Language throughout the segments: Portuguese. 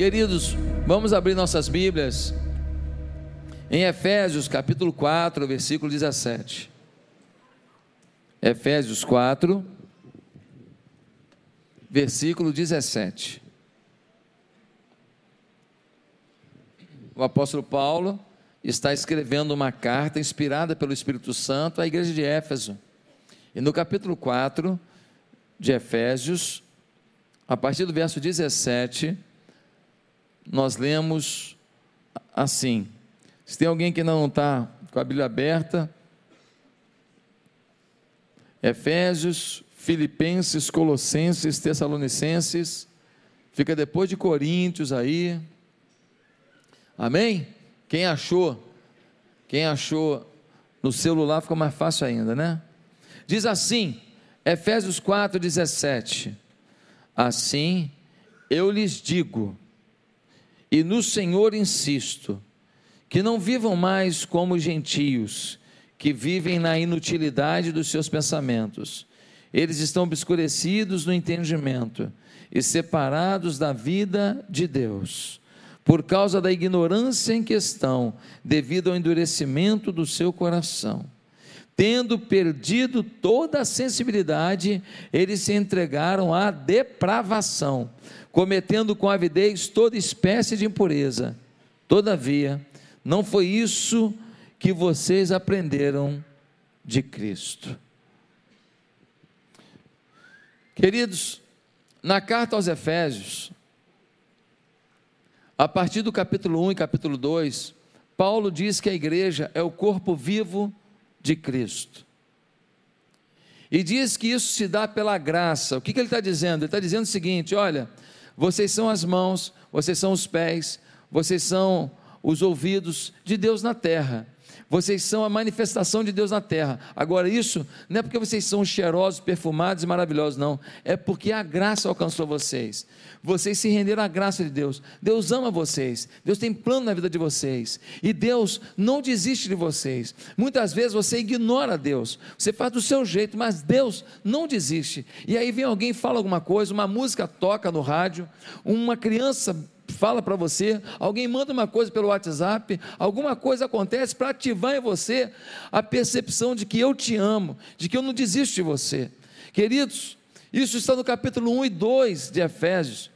Queridos, vamos abrir nossas Bíblias em Efésios capítulo 4, versículo 17. Efésios 4, versículo 17. O apóstolo Paulo está escrevendo uma carta inspirada pelo Espírito Santo à igreja de Éfeso. E no capítulo 4 de Efésios, a partir do verso 17, nós lemos assim. Se tem alguém que não está com a Bíblia aberta, Efésios, Filipenses, Colossenses, Tessalonicenses, fica depois de Coríntios aí. Amém? Quem achou? Quem achou no celular fica mais fácil ainda, né? Diz assim, Efésios 4:17. Assim eu lhes digo, e no Senhor insisto, que não vivam mais como gentios, que vivem na inutilidade dos seus pensamentos. Eles estão obscurecidos no entendimento e separados da vida de Deus, por causa da ignorância em questão, devido ao endurecimento do seu coração. Tendo perdido toda a sensibilidade, eles se entregaram à depravação cometendo com avidez toda espécie de impureza. Todavia, não foi isso que vocês aprenderam de Cristo. Queridos, na carta aos Efésios, a partir do capítulo 1 e capítulo 2, Paulo diz que a igreja é o corpo vivo de Cristo. E diz que isso se dá pela graça. O que, que ele está dizendo? Ele está dizendo o seguinte: olha, vocês são as mãos, vocês são os pés, vocês são os ouvidos de Deus na terra. Vocês são a manifestação de Deus na terra. Agora, isso não é porque vocês são cheirosos, perfumados e maravilhosos, não. É porque a graça alcançou vocês. Vocês se renderam à graça de Deus. Deus ama vocês. Deus tem plano na vida de vocês. E Deus não desiste de vocês. Muitas vezes você ignora Deus. Você faz do seu jeito, mas Deus não desiste. E aí vem alguém fala alguma coisa, uma música toca no rádio, uma criança fala para você, alguém manda uma coisa pelo WhatsApp, alguma coisa acontece para ativar em você a percepção de que eu te amo, de que eu não desisto de você. Queridos, isso está no capítulo 1 e 2 de Efésios,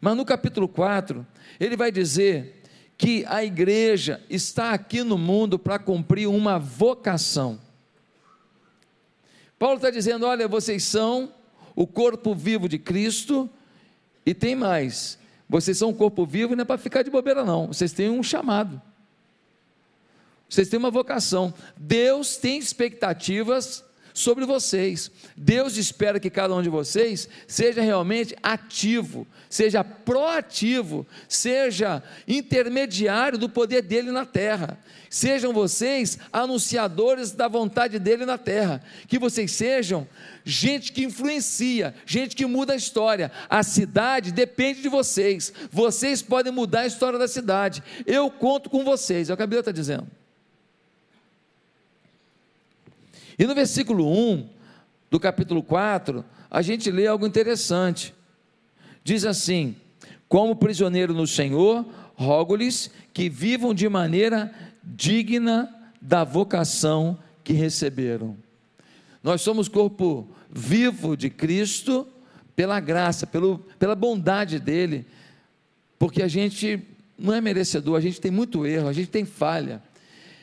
mas no capítulo 4, ele vai dizer que a igreja está aqui no mundo para cumprir uma vocação. Paulo está dizendo: olha, vocês são o corpo vivo de Cristo, e tem mais, vocês são um corpo vivo, não é para ficar de bobeira, não. Vocês têm um chamado. Vocês têm uma vocação. Deus tem expectativas sobre vocês. Deus espera que cada um de vocês seja realmente ativo, seja proativo, seja intermediário do poder dele na terra. Sejam vocês anunciadores da vontade dele na terra. Que vocês sejam gente que influencia, gente que muda a história. A cidade depende de vocês. Vocês podem mudar a história da cidade. Eu conto com vocês. É o que a Bíblia está dizendo. E no versículo 1 do capítulo 4, a gente lê algo interessante. Diz assim: Como prisioneiro no Senhor, rogo-lhes que vivam de maneira digna da vocação que receberam. Nós somos corpo vivo de Cristo pela graça, pelo, pela bondade dele, porque a gente não é merecedor, a gente tem muito erro, a gente tem falha.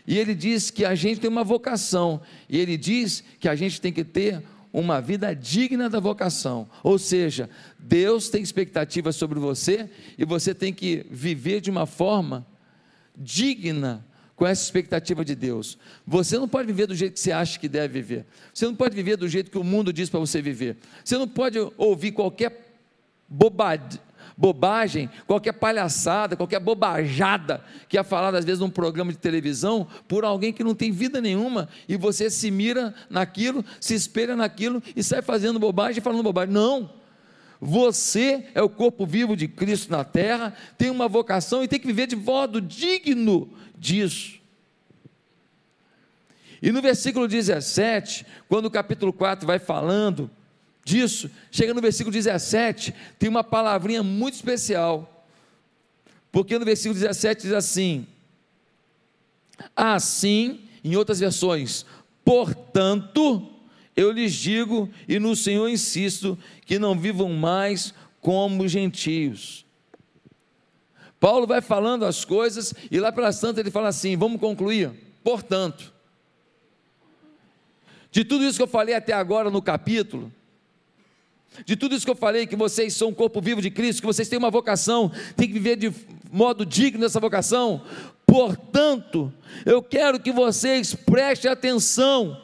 E ele diz que a gente tem uma vocação, e ele diz que a gente tem que ter uma vida digna da vocação. Ou seja, Deus tem expectativas sobre você e você tem que viver de uma forma digna com essa expectativa de Deus. Você não pode viver do jeito que você acha que deve viver. Você não pode viver do jeito que o mundo diz para você viver. Você não pode ouvir qualquer bobagem, bobagem, qualquer palhaçada, qualquer bobajada que é falada às vezes num programa de televisão por alguém que não tem vida nenhuma e você se mira naquilo, se espelha naquilo e sai fazendo bobagem e falando bobagem. Não. Você é o corpo vivo de Cristo na terra, tem uma vocação e tem que viver de modo digno disso. E no versículo 17, quando o capítulo 4 vai falando disso, chega no versículo 17, tem uma palavrinha muito especial. Porque no versículo 17 diz assim: Assim, em outras versões, portanto, eu lhes digo e no Senhor insisto que não vivam mais como gentios. Paulo vai falando as coisas e lá para Santa ele fala assim: vamos concluir. Portanto, de tudo isso que eu falei até agora no capítulo, de tudo isso que eu falei, que vocês são um corpo vivo de Cristo, que vocês têm uma vocação, têm que viver de modo digno dessa vocação. Portanto, eu quero que vocês prestem atenção,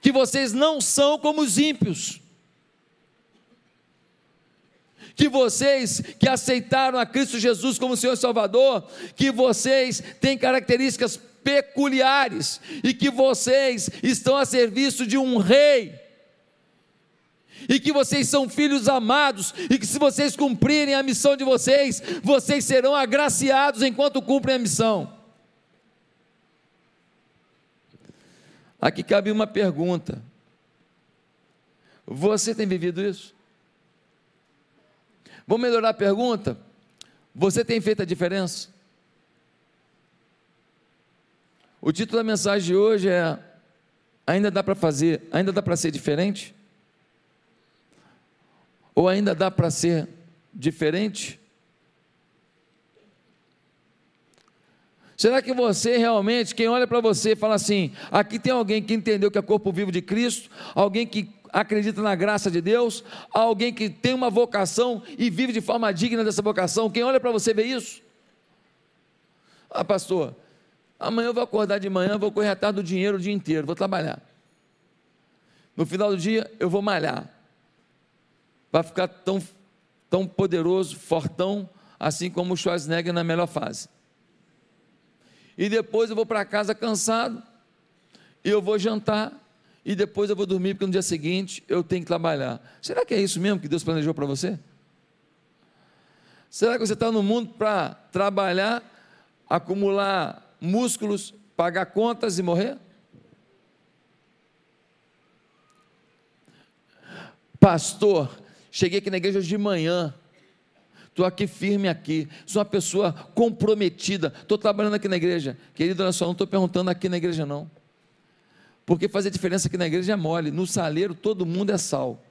que vocês não são como os ímpios, que vocês que aceitaram a Cristo Jesus como Senhor e Salvador, que vocês têm características peculiares e que vocês estão a serviço de um rei e que vocês são filhos amados, e que se vocês cumprirem a missão de vocês, vocês serão agraciados enquanto cumprem a missão. Aqui cabe uma pergunta: Você tem vivido isso? Vamos melhorar a pergunta? Você tem feito a diferença? O título da mensagem de hoje é: Ainda dá para fazer, ainda dá para ser diferente? Ou ainda dá para ser diferente? Será que você realmente, quem olha para você, fala assim: aqui tem alguém que entendeu que é corpo vivo de Cristo, alguém que acredita na graça de Deus, alguém que tem uma vocação e vive de forma digna dessa vocação. Quem olha para você vê isso? Ah, pastor, amanhã eu vou acordar de manhã, vou correr atrás do dinheiro o dia inteiro, vou trabalhar. No final do dia eu vou malhar vai ficar tão, tão poderoso, fortão, assim como o Schwarzenegger na melhor fase. E depois eu vou para casa cansado, e eu vou jantar, e depois eu vou dormir, porque no dia seguinte eu tenho que trabalhar. Será que é isso mesmo que Deus planejou para você? Será que você está no mundo para trabalhar, acumular músculos, pagar contas e morrer? Pastor, Cheguei aqui na igreja hoje de manhã. Estou aqui firme aqui. Sou uma pessoa comprometida. Estou trabalhando aqui na igreja. Querido, olha só, não estou perguntando aqui na igreja, não. Porque fazer diferença aqui na igreja é mole. No saleiro todo mundo é sal.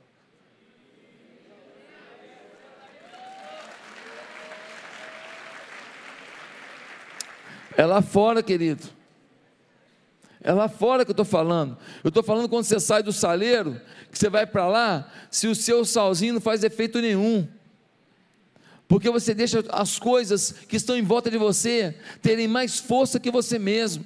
É lá fora, querido. É lá fora que eu estou falando. Eu estou falando quando você sai do saleiro, que você vai para lá, se o seu salzinho não faz efeito nenhum. Porque você deixa as coisas que estão em volta de você terem mais força que você mesmo.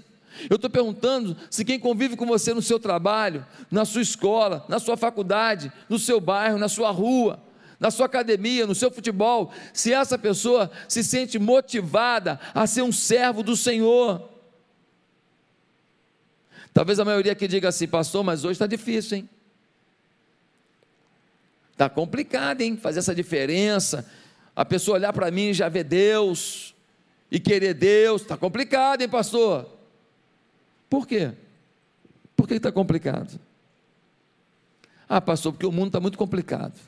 Eu estou perguntando se quem convive com você no seu trabalho, na sua escola, na sua faculdade, no seu bairro, na sua rua, na sua academia, no seu futebol, se essa pessoa se sente motivada a ser um servo do Senhor. Talvez a maioria aqui diga assim, pastor, mas hoje está difícil, hein? Está complicado, hein? Fazer essa diferença. A pessoa olhar para mim e já ver Deus e querer Deus. Está complicado, hein, pastor? Por quê? Por que está complicado? Ah, pastor, porque o mundo está muito complicado.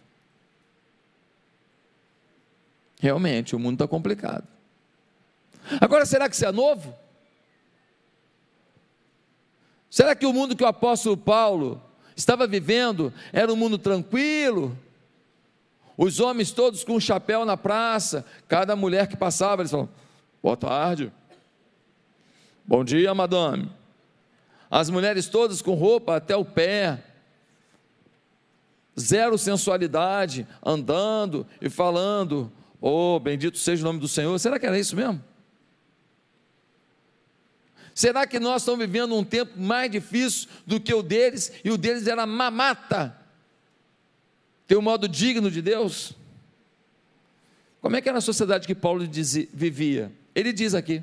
Realmente, o mundo está complicado. Agora, será que isso é novo? Será que o mundo que o apóstolo Paulo estava vivendo era um mundo tranquilo? Os homens todos com um chapéu na praça, cada mulher que passava, eles falavam: Boa tarde, bom dia, madame. As mulheres todas com roupa até o pé, zero sensualidade, andando e falando: Oh, bendito seja o nome do Senhor. Será que era isso mesmo? Será que nós estamos vivendo um tempo mais difícil do que o deles, e o deles era mamata? Ter um modo digno de Deus? Como é que era a sociedade que Paulo dizia, vivia? Ele diz aqui.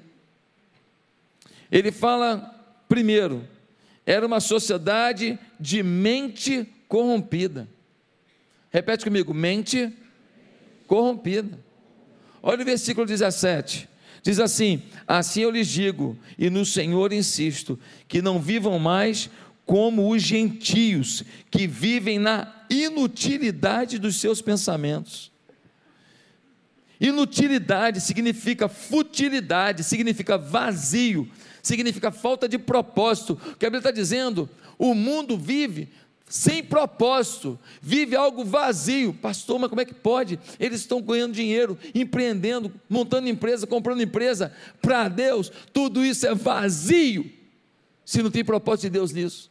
Ele fala, primeiro, era uma sociedade de mente corrompida. Repete comigo, mente corrompida. Olha o versículo 17. Diz assim: Assim eu lhes digo, e no Senhor insisto, que não vivam mais como os gentios, que vivem na inutilidade dos seus pensamentos. Inutilidade significa futilidade, significa vazio, significa falta de propósito. O que a Bíblia está dizendo, o mundo vive sem propósito, vive algo vazio. Pastor, mas como é que pode? Eles estão ganhando dinheiro, empreendendo, montando empresa, comprando empresa. Para Deus, tudo isso é vazio, se não tem propósito de Deus nisso.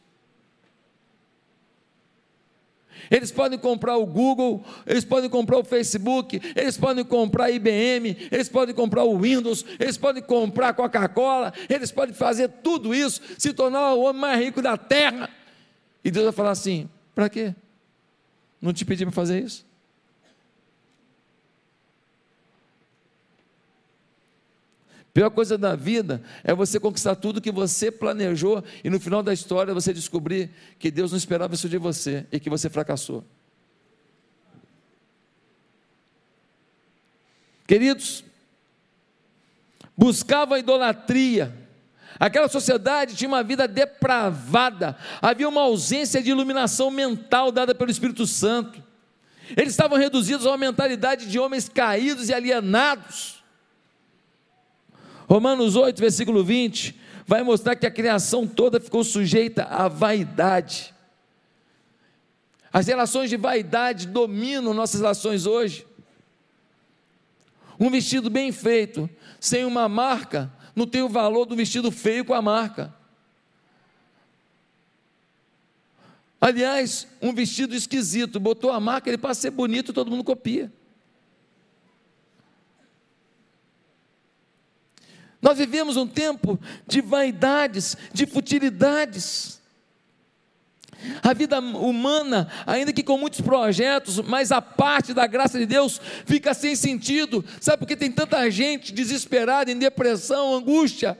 Eles podem comprar o Google, eles podem comprar o Facebook, eles podem comprar a IBM, eles podem comprar o Windows, eles podem comprar a Coca-Cola, eles podem fazer tudo isso, se tornar o homem mais rico da terra. E Deus vai falar assim: para quê? Não te pedi para fazer isso? Pior coisa da vida é você conquistar tudo que você planejou e no final da história você descobrir que Deus não esperava isso de você e que você fracassou. Queridos, buscava idolatria. Aquela sociedade tinha uma vida depravada, havia uma ausência de iluminação mental dada pelo Espírito Santo. Eles estavam reduzidos a uma mentalidade de homens caídos e alienados. Romanos 8, versículo 20, vai mostrar que a criação toda ficou sujeita à vaidade. As relações de vaidade dominam nossas relações hoje. Um vestido bem feito, sem uma marca, não tem o valor do vestido feio com a marca. Aliás, um vestido esquisito, botou a marca, ele passa a ser bonito, todo mundo copia. Nós vivemos um tempo de vaidades, de futilidades. A vida humana, ainda que com muitos projetos, mas a parte da graça de Deus fica sem sentido. Sabe por que tem tanta gente desesperada, em depressão, angústia?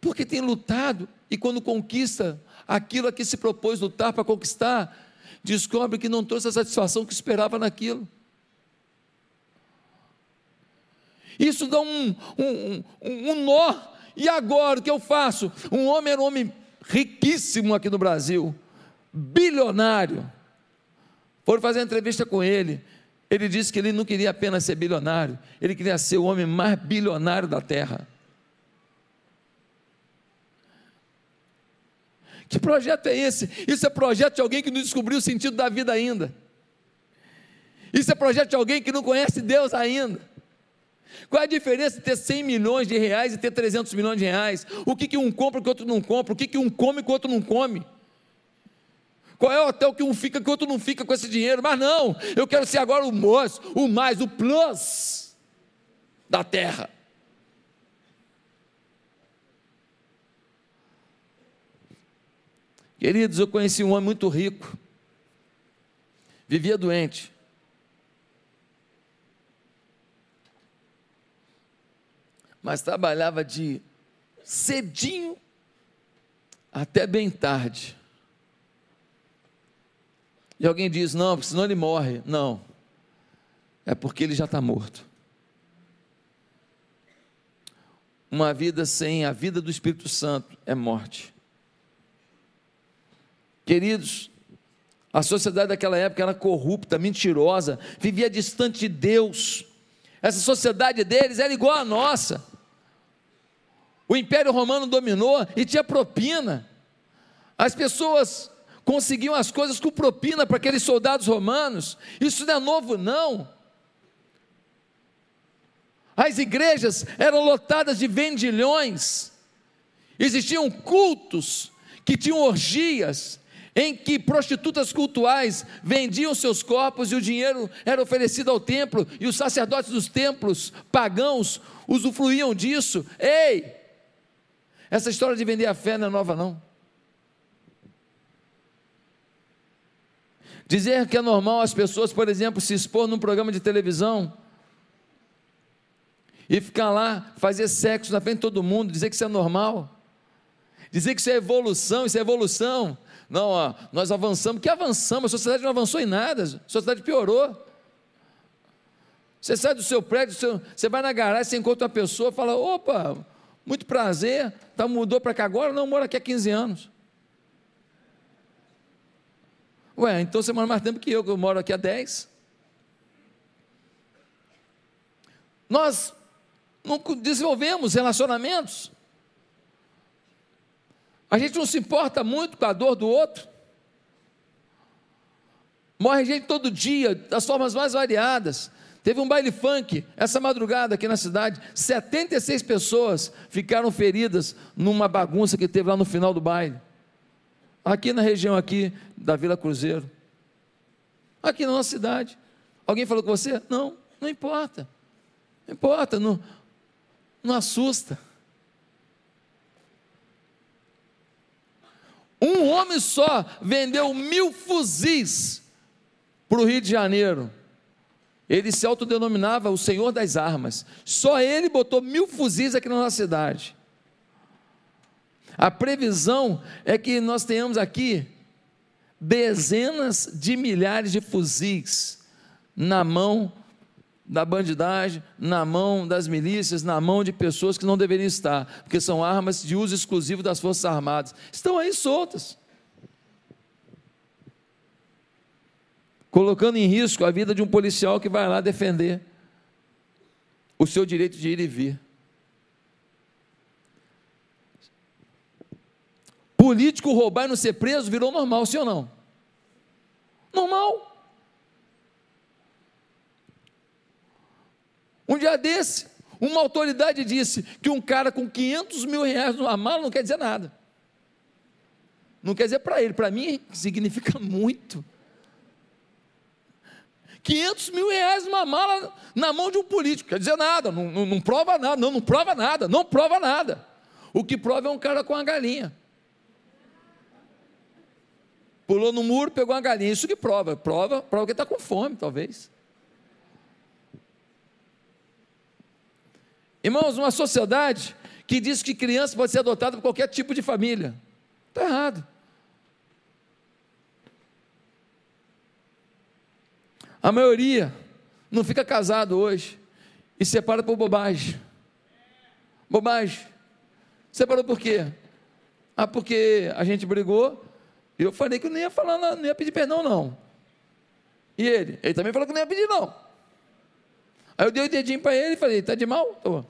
Porque tem lutado e quando conquista aquilo a que se propôs lutar para conquistar, descobre que não trouxe a satisfação que esperava naquilo. Isso dá um, um, um, um nó. E agora o que eu faço? Um homem era um homem riquíssimo aqui no Brasil, bilionário. Foram fazer entrevista com ele. Ele disse que ele não queria apenas ser bilionário, ele queria ser o homem mais bilionário da terra. Que projeto é esse? Isso é projeto de alguém que não descobriu o sentido da vida ainda. Isso é projeto de alguém que não conhece Deus ainda. Qual é a diferença de ter 100 milhões de reais e ter 300 milhões de reais? O que, que um compra que o outro não compra? O que, que um come que o outro não come? Qual é o hotel que um fica que o outro não fica com esse dinheiro? Mas não, eu quero ser agora o mais, o mais, o plus da terra. Queridos, eu conheci um homem muito rico, vivia doente, mas trabalhava de cedinho até bem tarde. E alguém diz: não, senão ele morre. Não, é porque ele já está morto. Uma vida sem a vida do Espírito Santo é morte. Queridos, a sociedade daquela época era corrupta, mentirosa, vivia distante de Deus. Essa sociedade deles era igual à nossa. O Império Romano dominou e tinha propina. As pessoas conseguiam as coisas com propina para aqueles soldados romanos. Isso não é novo, não. As igrejas eram lotadas de vendilhões. Existiam cultos que tinham orgias, em que prostitutas cultuais vendiam seus corpos e o dinheiro era oferecido ao templo, e os sacerdotes dos templos pagãos usufruíam disso. Ei! Essa história de vender a fé não é nova, não. Dizer que é normal as pessoas, por exemplo, se expor num programa de televisão e ficar lá, fazer sexo na frente de todo mundo, dizer que isso é normal, dizer que isso é evolução, isso é evolução. Não, ó, nós avançamos. Que avançamos? A sociedade não avançou em nada, a sociedade piorou. Você sai do seu prédio, você vai na garagem, você encontra uma pessoa, fala: opa, muito prazer, tá, mudou para cá agora? Não, mora aqui há 15 anos. Ué, então você mora mais tempo que eu, que eu moro aqui há 10. nós não desenvolvemos relacionamentos. A gente não se importa muito com a dor do outro. Morre gente todo dia, das formas mais variadas. Teve um baile funk essa madrugada aqui na cidade. 76 pessoas ficaram feridas numa bagunça que teve lá no final do baile. Aqui na região aqui da Vila Cruzeiro. Aqui na nossa cidade. Alguém falou com você? Não, não importa. Não importa, não, não assusta. Um homem só vendeu mil fuzis para o Rio de Janeiro. Ele se autodenominava o Senhor das Armas. Só ele botou mil fuzis aqui na nossa cidade. A previsão é que nós tenhamos aqui dezenas de milhares de fuzis na mão da bandidagem, na mão das milícias, na mão de pessoas que não deveriam estar, porque são armas de uso exclusivo das Forças Armadas. Estão aí soltas. Colocando em risco a vida de um policial que vai lá defender o seu direito de ir e vir. Político roubar e não ser preso virou normal, sim ou não? Normal. Um dia desse, uma autoridade disse que um cara com 500 mil reais numa mala não quer dizer nada. Não quer dizer para ele, para mim significa muito. 500 mil reais numa mala na mão de um político, quer dizer nada, não, não, não prova nada, não, não prova nada, não prova nada. O que prova é um cara com a galinha. Pulou no muro, pegou uma galinha, isso que prova, prova, prova que está com fome, talvez. Irmãos, uma sociedade que diz que criança pode ser adotada por qualquer tipo de família, está errado. A maioria não fica casado hoje e separa por bobagem. Bobagem. Separou por quê? Ah, porque a gente brigou e eu falei que não ia falar, não ia pedir perdão, não. E ele? Ele também falou que não ia pedir, não. Aí eu dei o dedinho para ele e falei: tá de mal? Tô.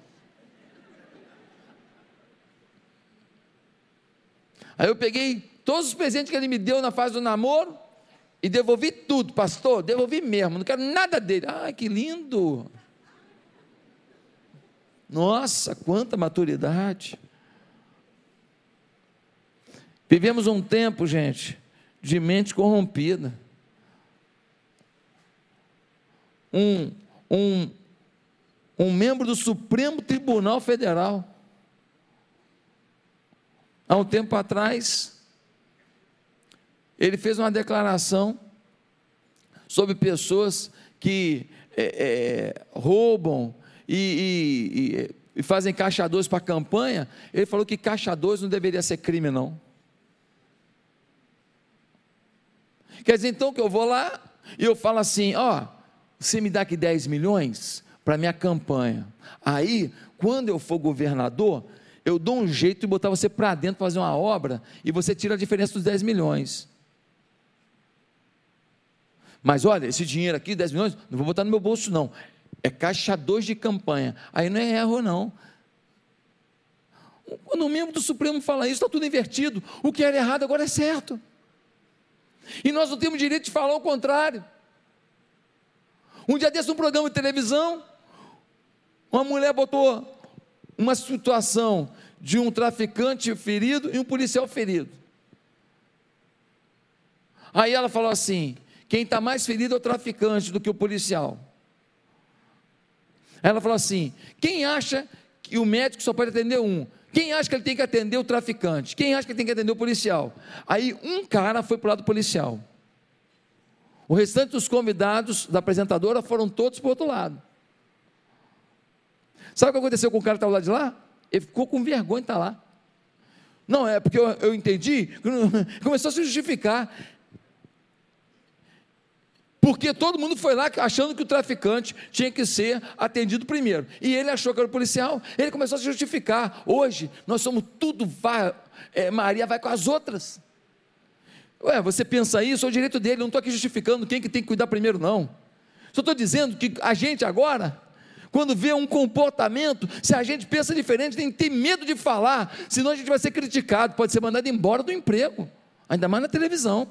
Aí eu peguei todos os presentes que ele me deu na fase do namoro e devolvi tudo, pastor, devolvi mesmo, não quero nada dele. Ah, que lindo! Nossa, quanta maturidade! Vivemos um tempo, gente, de mente corrompida. Um, um, um membro do Supremo Tribunal Federal, há um tempo atrás, ele fez uma declaração sobre pessoas que é, é, roubam e, e, e, fazem caixadores para campanha. Ele falou que caixadores não deveria ser crime, não. Quer dizer, então que eu vou lá e eu falo assim: ó, você me dá aqui 10 milhões para minha campanha. Aí, quando eu for governador, eu dou um jeito de botar você para dentro fazer uma obra e você tira a diferença dos 10 milhões. Mas olha, esse dinheiro aqui, 10 milhões, não vou botar no meu bolso, não. É caixa 2 de campanha. Aí não é erro, não. Quando o membro do Supremo fala isso, está tudo invertido. O que era errado agora é certo. E nós não temos direito de falar o contrário. Um dia desse, um programa de televisão, uma mulher botou uma situação de um traficante ferido e um policial ferido. Aí ela falou assim: quem está mais ferido é o traficante do que o policial. Ela falou assim: quem acha que o médico só pode atender um? Quem acha que ele tem que atender o traficante? Quem acha que ele tem que atender o policial? Aí um cara foi para o lado policial. O restante dos convidados da apresentadora foram todos para o outro lado. Sabe o que aconteceu com o cara que estava lá de lá? Ele ficou com vergonha de estar lá. Não, é porque eu, eu entendi, começou a se justificar. Porque todo mundo foi lá achando que o traficante tinha que ser atendido primeiro. E ele achou que era o policial. Ele começou a se justificar. Hoje, nós somos tudo. Vai, é, Maria vai com as outras. Ué, você pensa isso, é o direito dele. Não estou aqui justificando quem que tem que cuidar primeiro, não. Só estou dizendo que a gente agora Quando vê um comportamento, se a gente pensa diferente, tem, tem medo de falar, senão a gente vai ser criticado, pode ser mandado embora do emprego, ainda mais na televisão.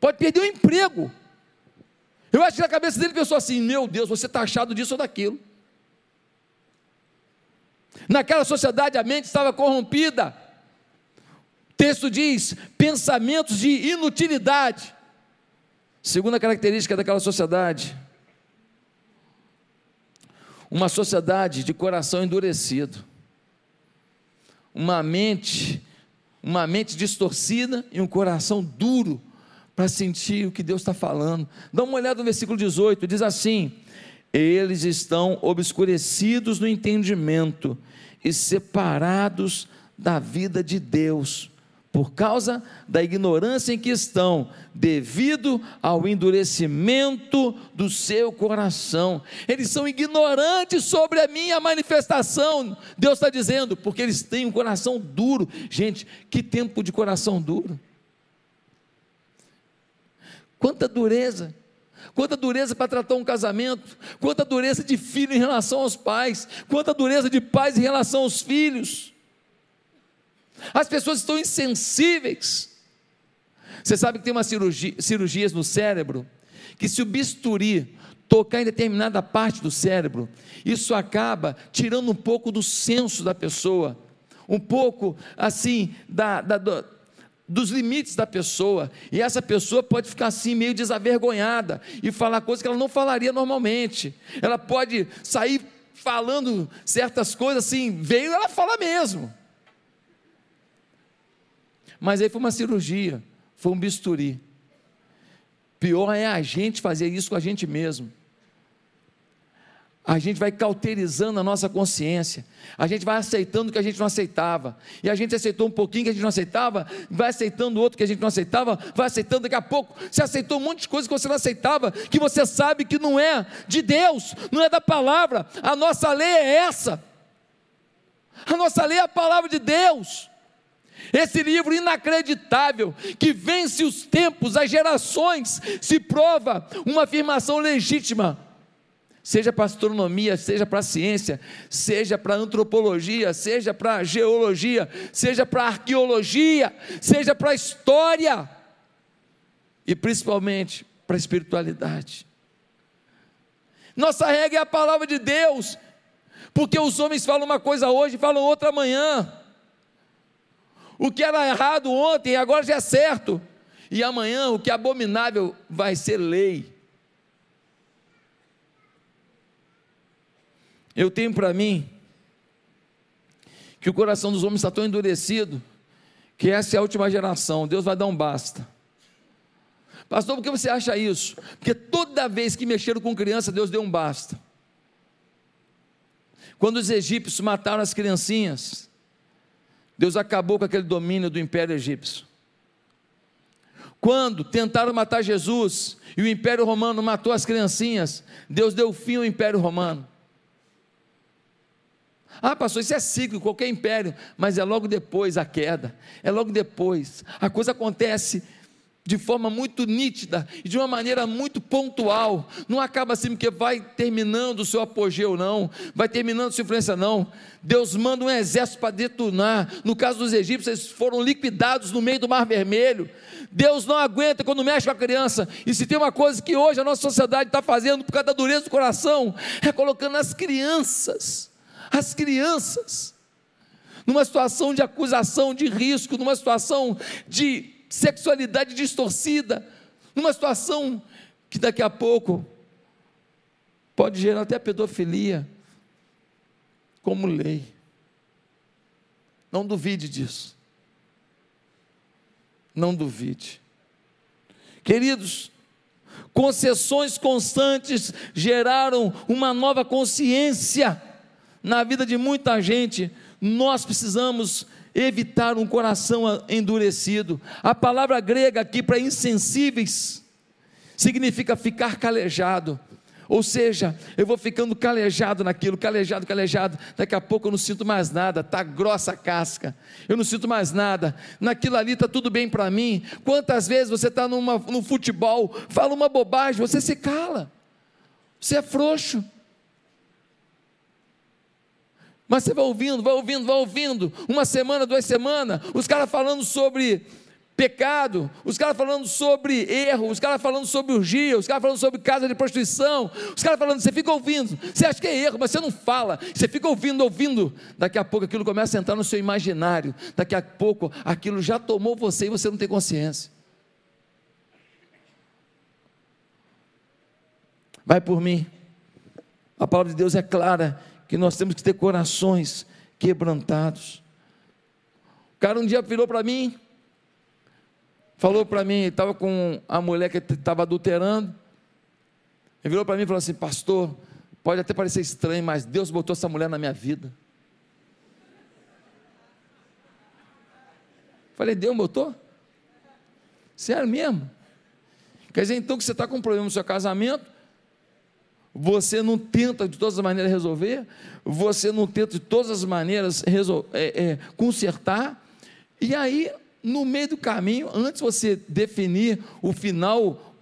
Pode perder o emprego. Eu acho que na cabeça dele pensou assim: meu Deus, você está achado disso ou daquilo. Naquela sociedade a mente estava corrompida. O texto diz: pensamentos de inutilidade. Segunda característica daquela sociedade, uma sociedade de coração endurecido, uma mente, uma mente distorcida e um coração duro para sentir o que Deus está falando. Dá uma olhada no versículo 18, diz assim: Eles estão obscurecidos no entendimento e separados da vida de Deus, por causa da ignorância em que estão, devido ao endurecimento do seu coração. Eles são ignorantes sobre a minha manifestação, Deus está dizendo, porque eles têm um coração duro. Gente, que tempo de coração duro! Quanta dureza! Quanta dureza para tratar um casamento, quanta dureza de filho em relação aos pais, quanta dureza de pais em relação aos filhos. As pessoas estão insensíveis. Você sabe que tem umas cirurgia, cirurgias no cérebro que se o bisturi tocar em determinada parte do cérebro, isso acaba tirando um pouco do senso da pessoa, um pouco assim da, da, da dos limites da pessoa, e essa pessoa pode ficar assim meio desavergonhada e falar coisas que ela não falaria normalmente. Ela pode sair falando certas coisas assim, veio ela fala mesmo. Mas aí foi uma cirurgia, foi um bisturi. Pior é a gente fazer isso com a gente mesmo a gente vai cauterizando a nossa consciência, a gente vai aceitando o que a gente não aceitava, e a gente aceitou um pouquinho que a gente não aceitava, vai aceitando outro que a gente não aceitava, vai aceitando daqui a pouco, você aceitou um monte de coisa que você não aceitava, que você sabe que não é de Deus, não é da palavra, a nossa lei é essa, a nossa lei é a palavra de Deus. Esse livro inacreditável, que vence os tempos, as gerações, se prova uma afirmação legítima seja para astronomia, seja para ciência, seja para antropologia, seja para geologia, seja para arqueologia, seja para história e principalmente para espiritualidade. Nossa regra é a palavra de Deus, porque os homens falam uma coisa hoje e falam outra amanhã. O que era errado ontem agora já é certo, e amanhã o que é abominável vai ser lei. Eu tenho para mim que o coração dos homens está tão endurecido que essa é a última geração, Deus vai dar um basta. Pastor, por que você acha isso? Porque toda vez que mexeram com criança, Deus deu um basta. Quando os egípcios mataram as criancinhas, Deus acabou com aquele domínio do império egípcio. Quando tentaram matar Jesus e o império romano matou as criancinhas, Deus deu fim ao império romano. Ah, pastor, isso é ciclo, qualquer império, mas é logo depois a queda, é logo depois. A coisa acontece de forma muito nítida e de uma maneira muito pontual. Não acaba assim porque vai terminando o seu apogeu, não, vai terminando sua influência, não. Deus manda um exército para detonar. No caso dos egípcios, eles foram liquidados no meio do Mar Vermelho. Deus não aguenta quando mexe com a criança. E se tem uma coisa que hoje a nossa sociedade está fazendo por causa da dureza do coração, é colocando as crianças as crianças, numa situação de acusação, de risco, numa situação de sexualidade distorcida, numa situação que daqui a pouco pode gerar até pedofilia, como lei. Não duvide disso. Não duvide. Queridos, concessões constantes geraram uma nova consciência na vida de muita gente, nós precisamos evitar um coração endurecido. A palavra grega aqui para insensíveis significa ficar calejado. Ou seja, eu vou ficando calejado naquilo, calejado, calejado. Daqui a pouco eu não sinto mais nada, tá grossa a casca. Eu não sinto mais nada. Naquilo ali está tudo bem para mim. Quantas vezes você está no futebol, fala uma bobagem, você se cala. Você é frouxo. Mas você vai ouvindo, vai ouvindo, vai ouvindo. Uma semana, duas semanas, os caras falando sobre pecado, os caras falando sobre erro, os caras falando sobre urgia, os caras falando sobre casa de prostituição, os caras falando, você fica ouvindo, você acha que é erro, mas você não fala, você fica ouvindo, ouvindo, daqui a pouco aquilo começa a entrar no seu imaginário, daqui a pouco aquilo já tomou você e você não tem consciência. Vai por mim. A palavra de Deus é clara que nós temos que ter corações quebrantados. O cara um dia virou para mim, falou para mim, estava com a mulher que estava adulterando. Ele virou para mim e falou assim: Pastor, pode até parecer estranho, mas Deus botou essa mulher na minha vida. Falei, Deus botou? Sério mesmo? Quer dizer então que você está com um problema no seu casamento, você não tenta de todas as maneiras resolver, você não tenta de todas as maneiras é, é, consertar, e aí no meio do caminho, antes você definir o final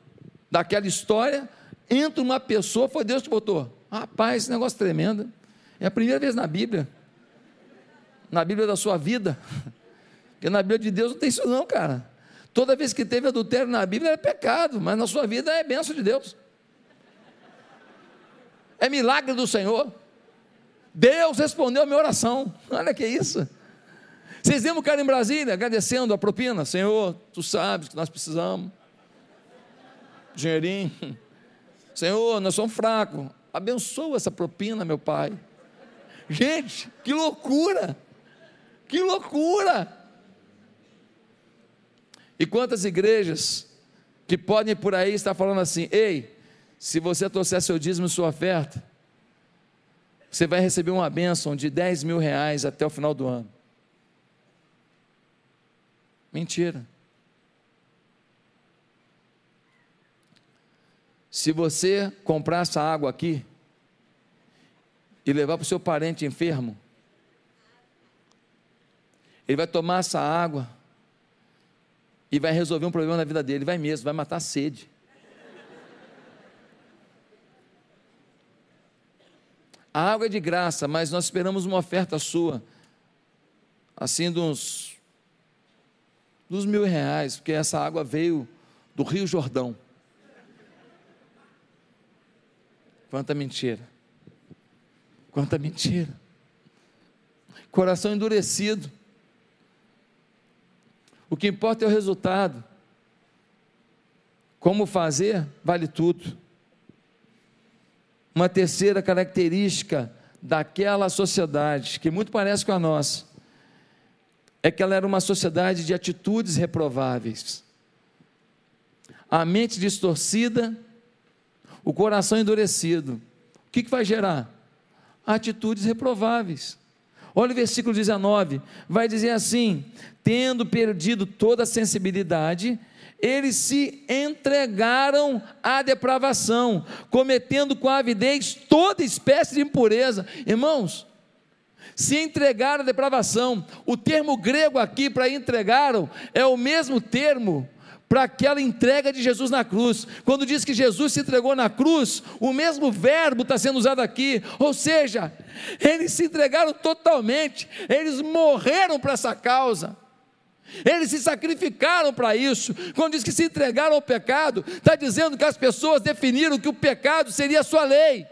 daquela história, entra uma pessoa, foi Deus que botou. Rapaz, esse negócio é tremendo. É a primeira vez na Bíblia. Na Bíblia da sua vida. Porque na Bíblia de Deus não tem isso não, cara. Toda vez que teve adultério na Bíblia é pecado, mas na sua vida é bênção de Deus. É milagre do Senhor. Deus respondeu a minha oração. Olha que isso. Vocês lembram o cara em Brasília agradecendo a propina? Senhor, tu sabes que nós precisamos. Dinheirinho. Senhor, nós somos fracos. Abençoa essa propina, meu Pai. Gente, que loucura! Que loucura! E quantas igrejas que podem por aí estar falando assim: ei, se você trouxer seu dízimo e sua oferta, você vai receber uma bênção de 10 mil reais até o final do ano. Mentira. Se você comprar essa água aqui e levar para o seu parente enfermo, ele vai tomar essa água e vai resolver um problema na vida dele, vai mesmo, vai matar a sede. A água é de graça, mas nós esperamos uma oferta sua, assim, uns, dos mil reais, porque essa água veio do Rio Jordão. Quanta mentira, quanta mentira, coração endurecido. O que importa é o resultado. Como fazer, vale tudo. Uma terceira característica daquela sociedade, que muito parece com a nossa, é que ela era uma sociedade de atitudes reprováveis. A mente distorcida, o coração endurecido. O que, que vai gerar? Atitudes reprováveis. Olha o versículo 19, vai dizer assim: tendo perdido toda a sensibilidade, eles se entregaram à depravação, cometendo com avidez toda espécie de impureza. Irmãos, se entregaram à depravação, o termo grego aqui para entregaram é o mesmo termo para aquela entrega de Jesus na cruz. Quando diz que Jesus se entregou na cruz, o mesmo verbo está sendo usado aqui, ou seja, eles se entregaram totalmente, eles morreram para essa causa. Eles se sacrificaram para isso. Quando diz que se entregaram ao pecado, está dizendo que as pessoas definiram que o pecado seria a sua lei.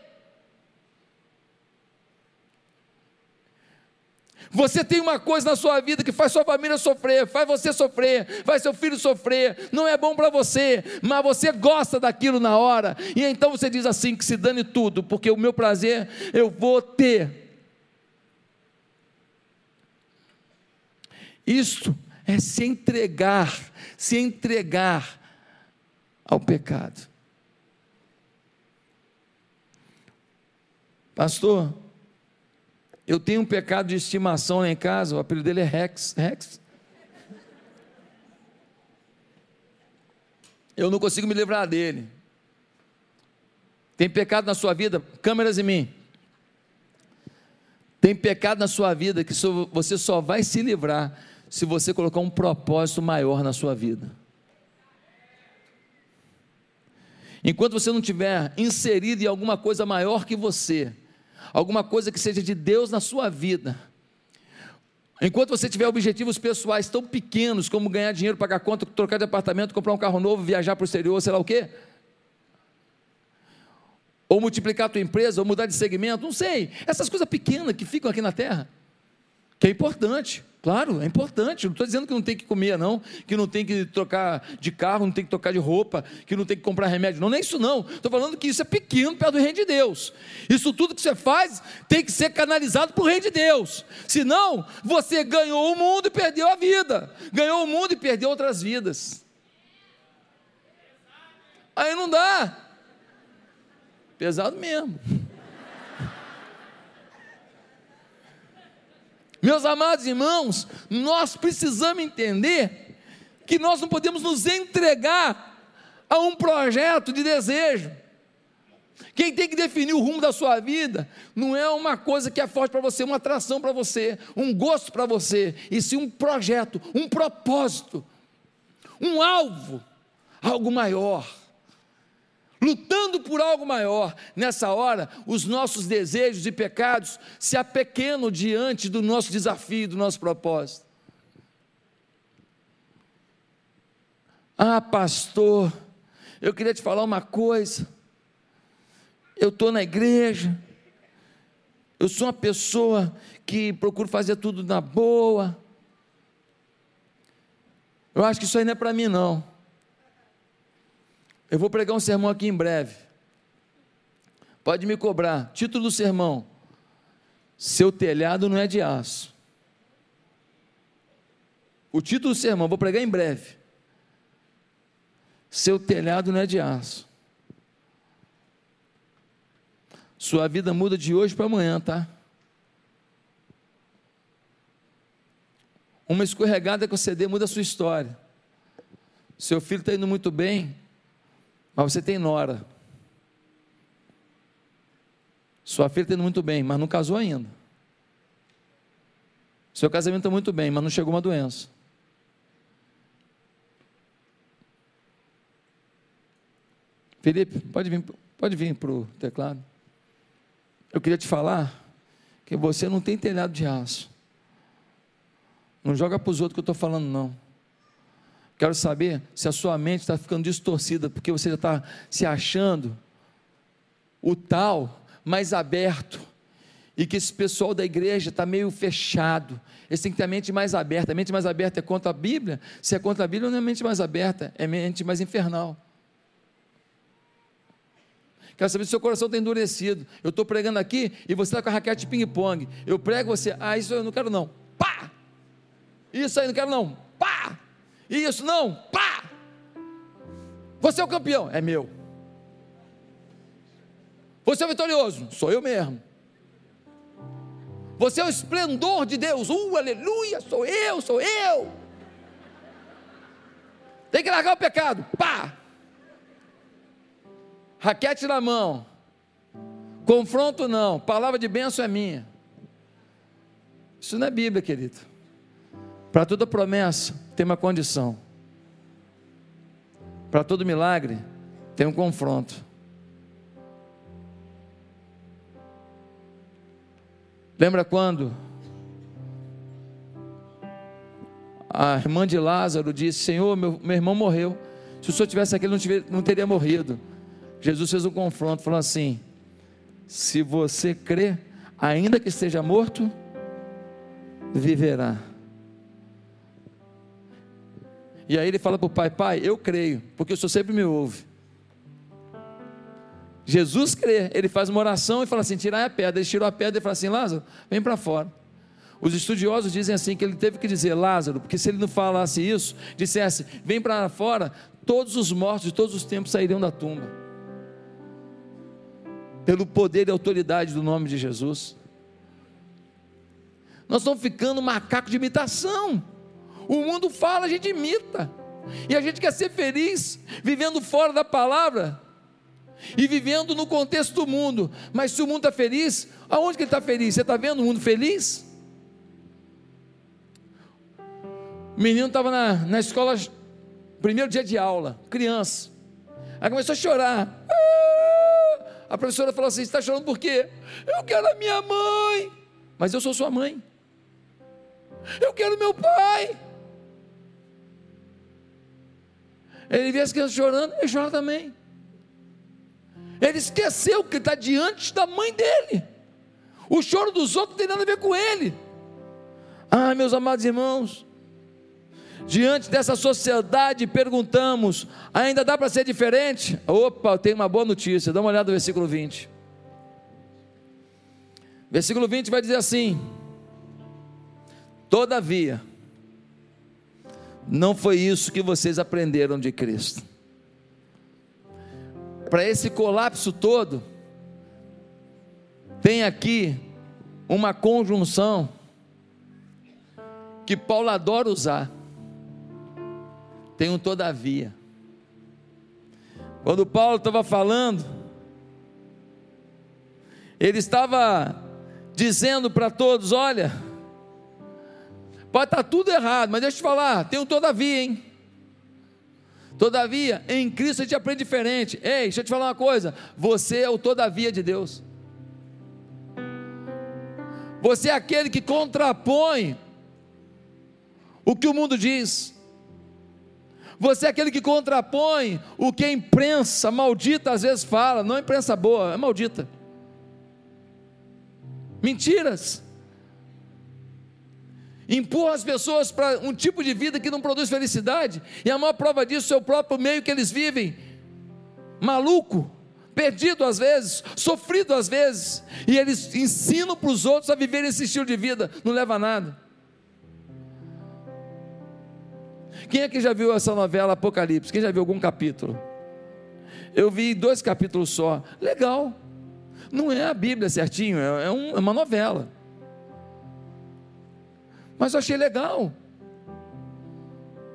Você tem uma coisa na sua vida que faz sua família sofrer, faz você sofrer, faz seu filho sofrer, não é bom para você, mas você gosta daquilo na hora, e então você diz assim: que se dane tudo, porque o meu prazer eu vou ter. Isto é se entregar, se entregar ao pecado. Pastor, eu tenho um pecado de estimação lá em casa, o apelido dele é Rex. Rex. Eu não consigo me livrar dele. Tem pecado na sua vida? Câmeras em mim. Tem pecado na sua vida que você só vai se livrar se você colocar um propósito maior na sua vida. enquanto você não tiver inserido em alguma coisa maior que você, alguma coisa que seja de Deus na sua vida, enquanto você tiver objetivos pessoais tão pequenos como ganhar dinheiro, pagar conta, trocar de apartamento, comprar um carro novo, viajar para o exterior, sei lá o quê, ou multiplicar a tua empresa, ou mudar de segmento, não sei, essas coisas pequenas que ficam aqui na terra, que é importante. Claro, é importante. Não estou dizendo que não tem que comer, não, que não tem que trocar de carro, não tem que trocar de roupa, que não tem que comprar remédio. Não, nem isso não. Estou falando que isso é pequeno perto do reino de Deus. Isso tudo que você faz tem que ser canalizado para o reino de Deus. Senão, você ganhou o mundo e perdeu a vida. Ganhou o mundo e perdeu outras vidas. Aí não dá. Pesado mesmo. Meus amados irmãos, nós precisamos entender que nós não podemos nos entregar a um projeto de desejo. Quem tem que definir o rumo da sua vida não é uma coisa que é forte para você, uma atração para você, um gosto para você, e sim um projeto, um propósito, um alvo, algo maior lutando por algo maior. Nessa hora, os nossos desejos e pecados se apequenam diante do nosso desafio, do nosso propósito. Ah, pastor, eu queria te falar uma coisa. Eu estou na igreja, eu sou uma pessoa que procuro fazer tudo na boa. Eu acho que isso aí não é para mim, não. Eu vou pregar um sermão aqui em breve. Pode me cobrar. Título do sermão: Seu telhado não é de aço. O título do sermão, vou pregar em breve. Seu telhado não é de aço. Sua vida muda de hoje para amanhã, tá? Uma escorregada que você dê muda a sua história. Seu filho está indo muito bem, mas você tem nora. Sua filha está indo muito bem, mas não casou ainda. Seu casamento está muito bem, mas não chegou uma doença. Felipe, pode vir, pode vir para o teclado. Eu queria te falar que você não tem telhado de aço. Não joga para os outros que eu estou falando, não. Quero saber se a sua mente está ficando distorcida, porque você já está se achando o tal mais aberto, e que esse pessoal da igreja está meio fechado. Eles têm que ter a mente mais aberta. A mente mais aberta é contra a Bíblia? Se é contra a Bíblia, não é mente mais aberta, é mente mais infernal. Quero saber se seu coração está endurecido. Eu estou pregando aqui e você está com a raquete de ping-pong. Eu prego você, ah, isso eu não quero não. Pá! Isso aí não quero não. Pá! Isso, não, pá! Você é o campeão, é meu. Você é o vitorioso, sou eu mesmo. Você é o esplendor de Deus, uh, aleluia, sou eu, sou eu. Tem que largar o pecado, pá! Raquete na mão, confronto não, palavra de bênção é minha. Isso não é Bíblia, querido. Para toda promessa tem uma condição. Para todo milagre tem um confronto. Lembra quando a irmã de Lázaro disse: Senhor, meu, meu irmão morreu. Se o senhor tivesse aqui, ele não, tiver, não teria morrido. Jesus fez um confronto, falou assim: Se você crê, ainda que esteja morto, viverá. E aí ele fala para o pai: Pai, eu creio, porque o senhor sempre me ouve. Jesus crê, ele faz uma oração e fala assim: tirar a pedra. Ele tirou a pedra e fala assim: Lázaro, vem para fora. Os estudiosos dizem assim que ele teve que dizer Lázaro, porque se ele não falasse isso, dissesse: vem para fora, todos os mortos de todos os tempos sairiam da tumba. Pelo poder e autoridade do nome de Jesus. Nós estamos ficando macaco de imitação. O mundo fala, a gente imita. E a gente quer ser feliz vivendo fora da palavra e vivendo no contexto do mundo. Mas se o mundo está feliz, aonde que ele está feliz? Você está vendo o mundo feliz? O menino estava na, na escola, primeiro dia de aula, criança. Aí começou a chorar. Ah! A professora falou assim: está chorando por quê? Eu quero a minha mãe. Mas eu sou sua mãe. Eu quero meu pai. Ele vê as crianças chorando, ele chora também. Ele esqueceu que está diante da mãe dele. O choro dos outros não tem nada a ver com ele. Ah, meus amados irmãos, diante dessa sociedade, perguntamos: ainda dá para ser diferente? Opa, eu tenho uma boa notícia, dá uma olhada no versículo 20. Versículo 20 vai dizer assim: Todavia, não foi isso que vocês aprenderam de Cristo. Para esse colapso todo, tem aqui uma conjunção que Paulo adora usar. Tem um todavia. Quando Paulo estava falando, ele estava dizendo para todos: olha, pode estar tá tudo errado, mas deixa eu te falar, tem um todavia, hein? Todavia, em Cristo a gente aprende diferente. Ei, deixa eu te falar uma coisa: você é o todavia de Deus. Você é aquele que contrapõe o que o mundo diz. Você é aquele que contrapõe o que a imprensa maldita às vezes fala, não é imprensa boa, é maldita. Mentiras. Empurra as pessoas para um tipo de vida que não produz felicidade, e a maior prova disso é o próprio meio que eles vivem. Maluco, perdido às vezes, sofrido às vezes, e eles ensinam para os outros a viver esse estilo de vida, não leva a nada. Quem é que já viu essa novela Apocalipse? Quem já viu algum capítulo? Eu vi dois capítulos só. Legal. Não é a Bíblia certinho, é, um, é uma novela. Mas eu achei legal.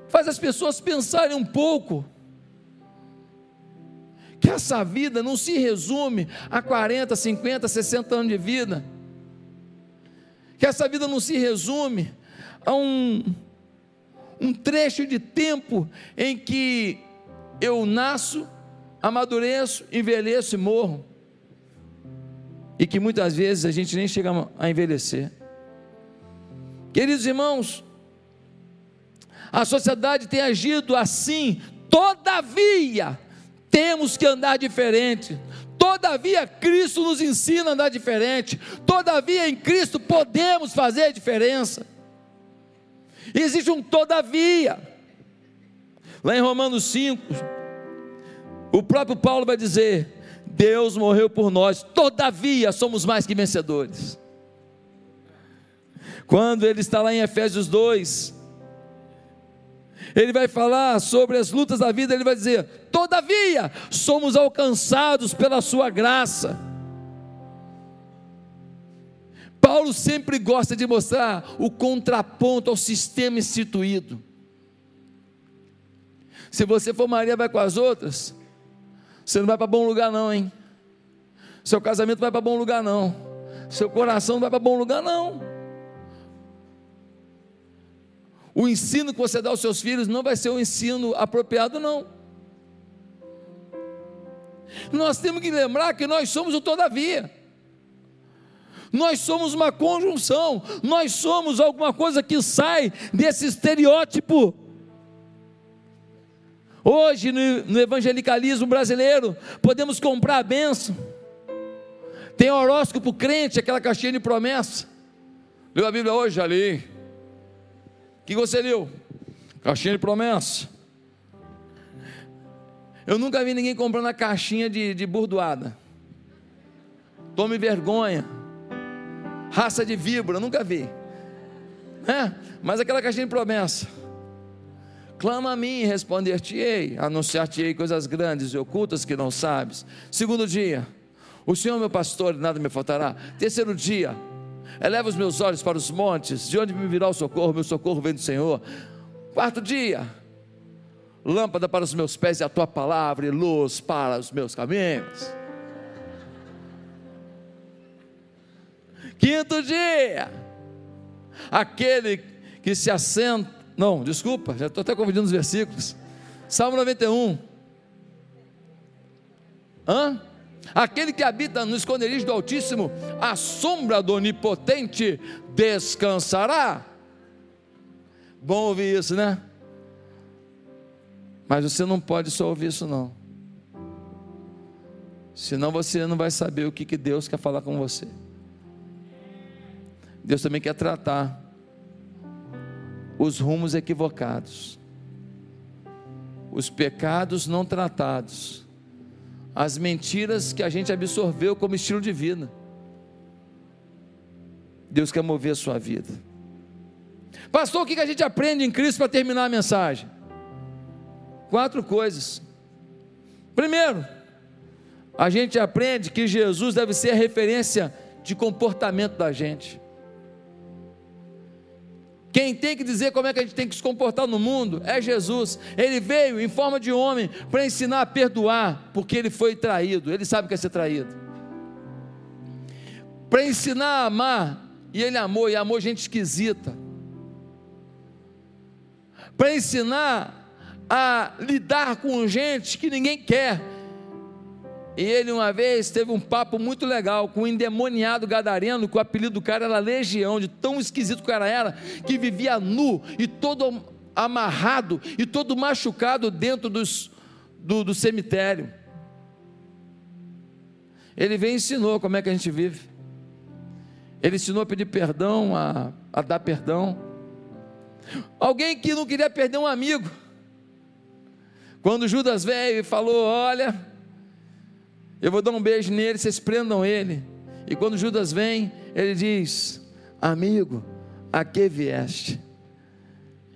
Faz as pessoas pensarem um pouco que essa vida não se resume a 40, 50, 60 anos de vida, que essa vida não se resume a um, um trecho de tempo em que eu nasço, amadureço, envelheço e morro, e que muitas vezes a gente nem chega a envelhecer. Queridos irmãos, a sociedade tem agido assim, todavia, temos que andar diferente. Todavia, Cristo nos ensina a andar diferente. Todavia, em Cristo podemos fazer a diferença. existe um todavia. Lá em Romanos 5, o próprio Paulo vai dizer: Deus morreu por nós, todavia somos mais que vencedores. Quando ele está lá em Efésios 2, ele vai falar sobre as lutas da vida, ele vai dizer: todavia, somos alcançados pela Sua graça. Paulo sempre gosta de mostrar o contraponto ao sistema instituído. Se você for Maria, vai com as outras, você não vai para bom lugar, não, hein? Seu casamento vai para bom lugar, não. Seu coração não vai para bom lugar, não. O ensino que você dá aos seus filhos não vai ser o ensino apropriado, não. Nós temos que lembrar que nós somos o todavia. Nós somos uma conjunção, nós somos alguma coisa que sai desse estereótipo. Hoje, no, no evangelicalismo brasileiro, podemos comprar a benção. Tem horóscopo crente, aquela caixinha de promessa. Leu a Bíblia hoje? Ali que você leu? Caixinha de promessa. Eu nunca vi ninguém comprando a caixinha de, de burdoada. Tome vergonha. Raça de víbora, nunca vi. É, mas aquela caixinha de promessa. Clama a mim, responder-te-ei, anunciar-te-ei coisas grandes e ocultas que não sabes. Segundo dia, o Senhor meu pastor, nada me faltará. Terceiro dia, eleva os meus olhos para os montes, de onde me virá o socorro? Meu socorro vem do Senhor. Quarto dia, lâmpada para os meus pés e a tua palavra, e luz para os meus caminhos. Quinto dia, aquele que se assenta, não, desculpa, já estou até confundindo os versículos. Salmo 91. Hã? Aquele que habita no esconderijo do Altíssimo, a sombra do Onipotente descansará. Bom ouvir isso, né? Mas você não pode só ouvir isso, não. Senão você não vai saber o que, que Deus quer falar com você. Deus também quer tratar os rumos equivocados, os pecados não tratados, as mentiras que a gente absorveu como estilo de vida. Deus quer mover a sua vida. Pastor, o que a gente aprende em Cristo para terminar a mensagem? Quatro coisas. Primeiro, a gente aprende que Jesus deve ser a referência de comportamento da gente. Quem tem que dizer como é que a gente tem que se comportar no mundo é Jesus. Ele veio em forma de homem para ensinar a perdoar, porque ele foi traído. Ele sabe que é ser traído. Para ensinar a amar, e ele amou, e amou gente esquisita. Para ensinar a lidar com gente que ninguém quer, e ele uma vez teve um papo muito legal com um endemoniado gadareno, que o apelido do cara era Legião, de tão esquisito que o cara era, que vivia nu e todo amarrado e todo machucado dentro dos, do, do cemitério. Ele veio e ensinou como é que a gente vive. Ele ensinou a pedir perdão, a, a dar perdão. Alguém que não queria perder um amigo. Quando Judas veio e falou: Olha, eu vou dar um beijo nele, vocês prendam ele. E quando Judas vem, ele diz: Amigo, a que vieste?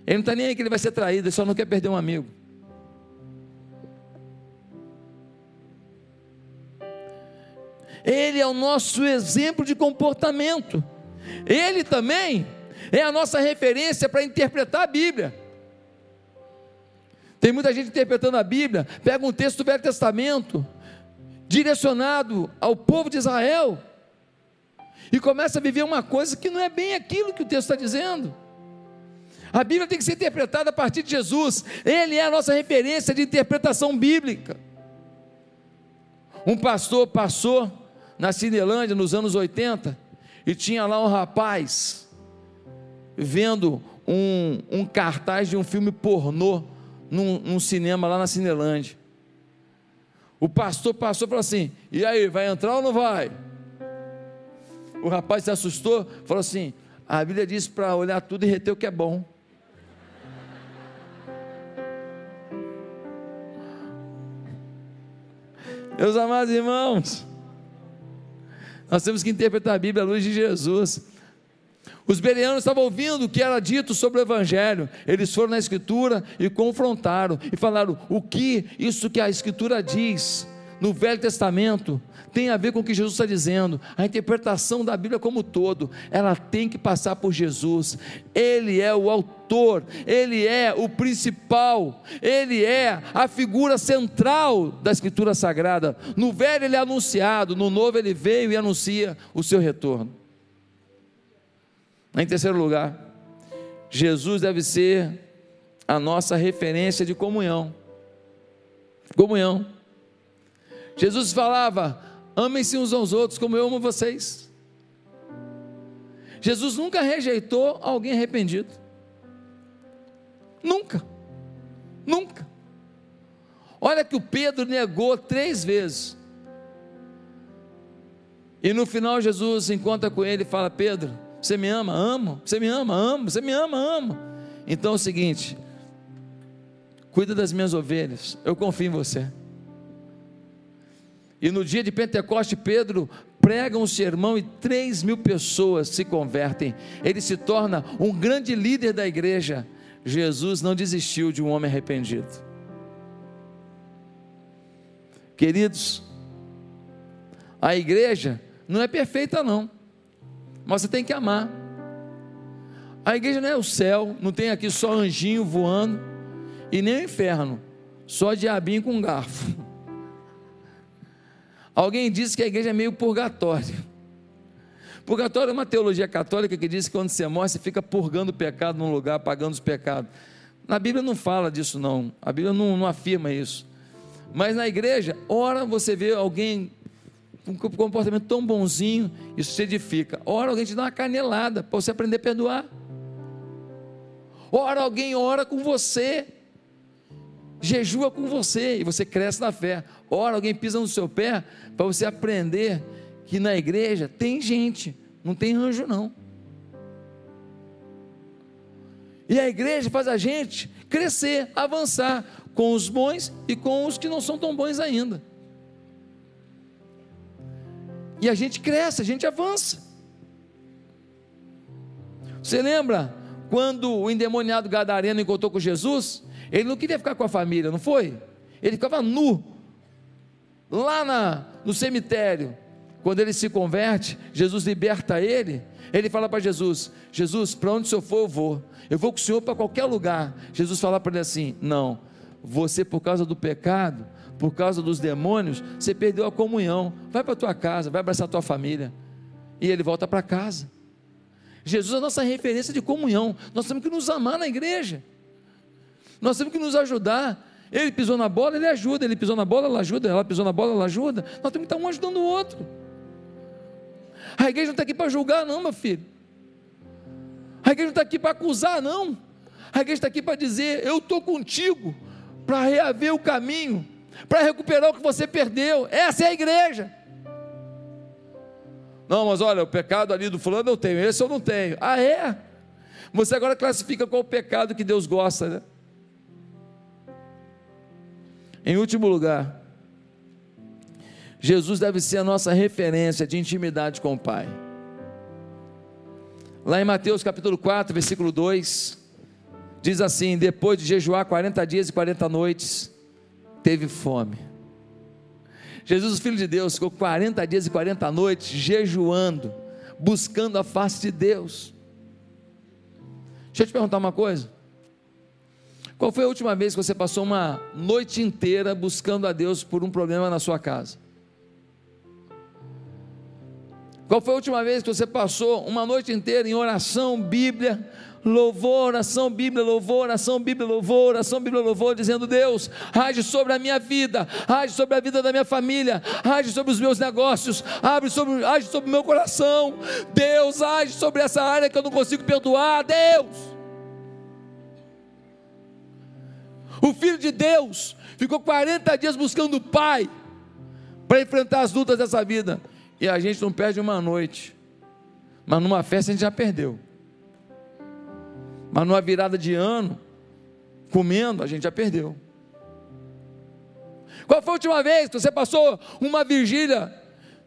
Ele não está nem aí que ele vai ser traído, ele só não quer perder um amigo. Ele é o nosso exemplo de comportamento. Ele também é a nossa referência para interpretar a Bíblia. Tem muita gente interpretando a Bíblia, pega um texto do Velho Testamento, direcionado ao povo de Israel e começa a viver uma coisa que não é bem aquilo que o texto está dizendo. A Bíblia tem que ser interpretada a partir de Jesus, ele é a nossa referência de interpretação bíblica. Um pastor passou na Cinelândia nos anos 80 e tinha lá um rapaz vendo um, um cartaz de um filme pornô num, num cinema lá na Cinelândia. O pastor passou e falou assim: E aí, vai entrar ou não vai? O rapaz se assustou, falou assim: A Bíblia diz para olhar tudo e reter o que é bom. Meus amados irmãos, nós temos que interpretar a Bíblia à luz de Jesus. Os bereanos estavam ouvindo o que era dito sobre o Evangelho. Eles foram na Escritura e confrontaram e falaram: o que isso que a Escritura diz no Velho Testamento tem a ver com o que Jesus está dizendo. A interpretação da Bíblia como um todo, ela tem que passar por Jesus. Ele é o autor, ele é o principal, ele é a figura central da Escritura Sagrada. No Velho ele é anunciado, no Novo ele veio e anuncia o seu retorno. Em terceiro lugar, Jesus deve ser a nossa referência de comunhão. Comunhão. Jesus falava: amem-se uns aos outros como eu amo vocês. Jesus nunca rejeitou alguém arrependido. Nunca. Nunca. Olha que o Pedro negou três vezes. E no final Jesus encontra com ele e fala: Pedro, você me ama? Amo. Você me ama? Amo. Você me ama? Amo. Então é o seguinte: cuida das minhas ovelhas. Eu confio em você. E no dia de Pentecoste, Pedro prega um sermão e três mil pessoas se convertem. Ele se torna um grande líder da igreja. Jesus não desistiu de um homem arrependido. Queridos, a igreja não é perfeita, não mas você tem que amar. A igreja não é o céu, não tem aqui só anjinho voando, e nem o inferno, só diabinho com garfo. Alguém disse que a igreja é meio purgatório. Purgatório é uma teologia católica que diz que quando você morre, você fica purgando o pecado num lugar, pagando os pecados. Na Bíblia não fala disso, não. A Bíblia não, não afirma isso. Mas na igreja, ora você vê alguém um comportamento tão bonzinho, isso se edifica. Ora alguém te dá uma canelada para você aprender a perdoar. Ora alguém ora com você, jejua com você e você cresce na fé. Ora alguém pisa no seu pé para você aprender que na igreja tem gente, não tem anjo não. E a igreja faz a gente crescer, avançar com os bons e com os que não são tão bons ainda. E a gente cresce, a gente avança. Você lembra quando o endemoniado gadareno encontrou com Jesus? Ele não queria ficar com a família, não foi? Ele ficava nu, lá na, no cemitério. Quando ele se converte, Jesus liberta ele. Ele fala para Jesus: Jesus, para onde o senhor for, eu vou. Eu vou com o senhor para qualquer lugar. Jesus fala para ele assim: Não, você, por causa do pecado, por causa dos demônios, você perdeu a comunhão. Vai para tua casa, vai abraçar a tua família. E ele volta para casa. Jesus é a nossa referência de comunhão. Nós temos que nos amar na igreja. Nós temos que nos ajudar. Ele pisou na bola, ele ajuda. Ele pisou na bola, ela ajuda. Ela pisou na bola, ela ajuda. Nós temos que estar um ajudando o outro. A igreja não está aqui para julgar, não, meu filho. A igreja não está aqui para acusar, não. A igreja está aqui para dizer: Eu estou contigo para reaver o caminho, para recuperar o que você perdeu. Essa é a igreja. Não, mas olha, o pecado ali do fulano eu tenho, esse eu não tenho. Ah, é? Você agora classifica qual o pecado que Deus gosta, né? Em último lugar, Jesus deve ser a nossa referência de intimidade com o Pai. Lá em Mateus capítulo 4, versículo 2, diz assim: Depois de jejuar 40 dias e 40 noites, teve fome. Jesus, o Filho de Deus, ficou 40 dias e 40 noites jejuando, buscando a face de Deus. Deixa eu te perguntar uma coisa. Qual foi a última vez que você passou uma noite inteira buscando a Deus por um problema na sua casa? Qual foi a última vez que você passou uma noite inteira em oração, Bíblia, louvor, oração, Bíblia, louvor, oração, Bíblia, louvor, oração, Bíblia, louvor, dizendo: Deus, age sobre a minha vida, age sobre a vida da minha família, age sobre os meus negócios, age sobre, age sobre o meu coração. Deus, age sobre essa área que eu não consigo perdoar. Deus. O filho de Deus ficou 40 dias buscando o Pai para enfrentar as lutas dessa vida. E a gente não perde uma noite. Mas numa festa a gente já perdeu. Mas numa virada de ano, comendo, a gente já perdeu. Qual foi a última vez que você passou uma vigília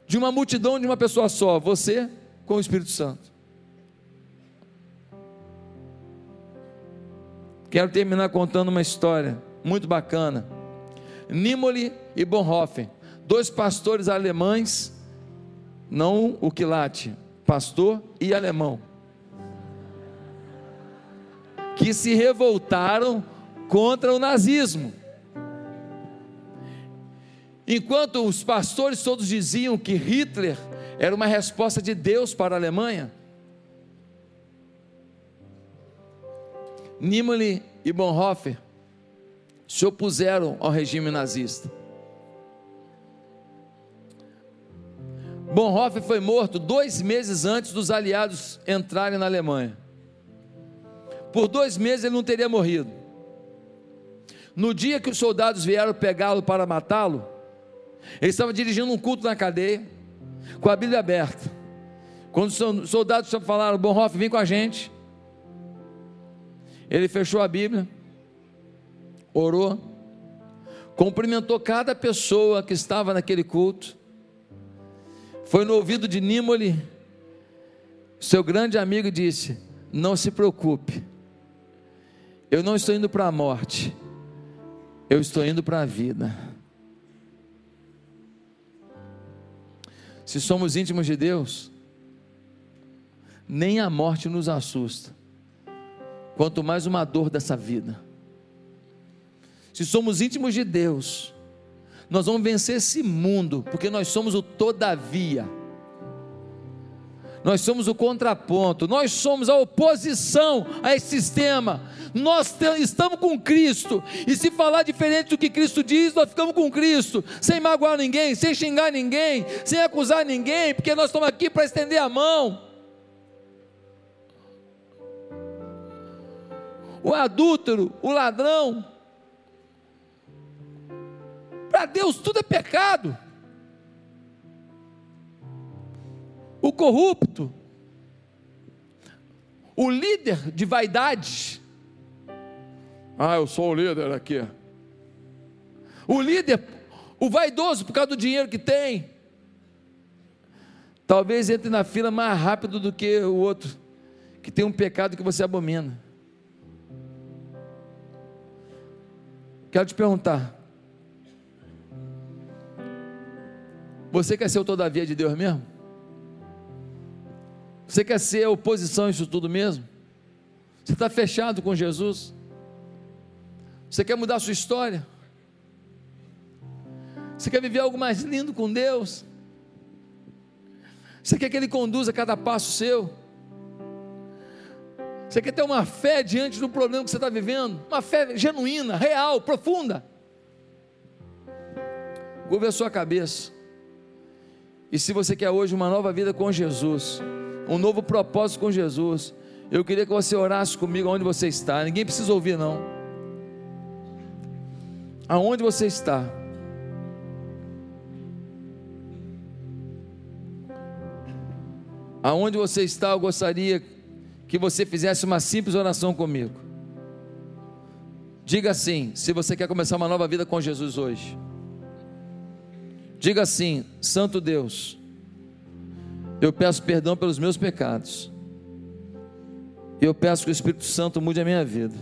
de uma multidão de uma pessoa só? Você com o Espírito Santo. Quero terminar contando uma história muito bacana. Nimoli e Bonhoeffer, dois pastores alemães não o quilate, pastor e alemão, que se revoltaram contra o nazismo. Enquanto os pastores todos diziam que Hitler era uma resposta de Deus para a Alemanha, Niemöller e Bonhoeffer se opuseram ao regime nazista. Bonhoeffer foi morto dois meses antes dos aliados entrarem na Alemanha. Por dois meses ele não teria morrido. No dia que os soldados vieram pegá-lo para matá-lo, ele estava dirigindo um culto na cadeia, com a Bíblia aberta. Quando os soldados falaram, Bonhoeffer, vem com a gente. Ele fechou a Bíblia, orou, cumprimentou cada pessoa que estava naquele culto, foi no ouvido de Nímole, seu grande amigo, disse: Não se preocupe, eu não estou indo para a morte, eu estou indo para a vida. Se somos íntimos de Deus, nem a morte nos assusta, quanto mais uma dor dessa vida. Se somos íntimos de Deus, nós vamos vencer esse mundo, porque nós somos o todavia. Nós somos o contraponto, nós somos a oposição a esse sistema. Nós estamos com Cristo, e se falar diferente do que Cristo diz, nós ficamos com Cristo, sem magoar ninguém, sem xingar ninguém, sem acusar ninguém, porque nós estamos aqui para estender a mão. O adúltero, o ladrão, para Deus tudo é pecado. O corrupto, o líder de vaidade. Ah, eu sou o líder aqui. O líder, o vaidoso por causa do dinheiro que tem. Talvez entre na fila mais rápido do que o outro, que tem um pecado que você abomina. Quero te perguntar: você quer ser o todavia de Deus mesmo? Você quer ser oposição a isso tudo mesmo? Você está fechado com Jesus? Você quer mudar a sua história? Você quer viver algo mais lindo com Deus? Você quer que Ele conduza cada passo seu? Você quer ter uma fé diante do problema que você está vivendo? Uma fé genuína, real, profunda. Curva a sua cabeça. E se você quer hoje uma nova vida com Jesus, um novo propósito com Jesus. Eu queria que você orasse comigo onde você está. Ninguém precisa ouvir, não. Aonde você está? Aonde você está, eu gostaria que você fizesse uma simples oração comigo. Diga assim, se você quer começar uma nova vida com Jesus hoje. Diga assim: Santo Deus, eu peço perdão pelos meus pecados. Eu peço que o Espírito Santo mude a minha vida.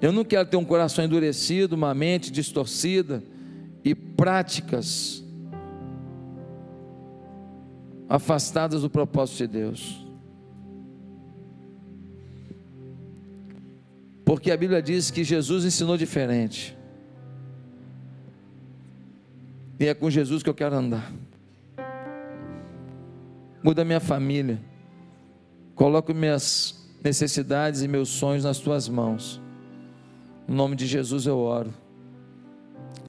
Eu não quero ter um coração endurecido, uma mente distorcida e práticas afastadas do propósito de Deus. Porque a Bíblia diz que Jesus ensinou diferente. E é com Jesus que eu quero andar muda minha família, coloco minhas necessidades e meus sonhos nas tuas mãos. Em nome de Jesus eu oro.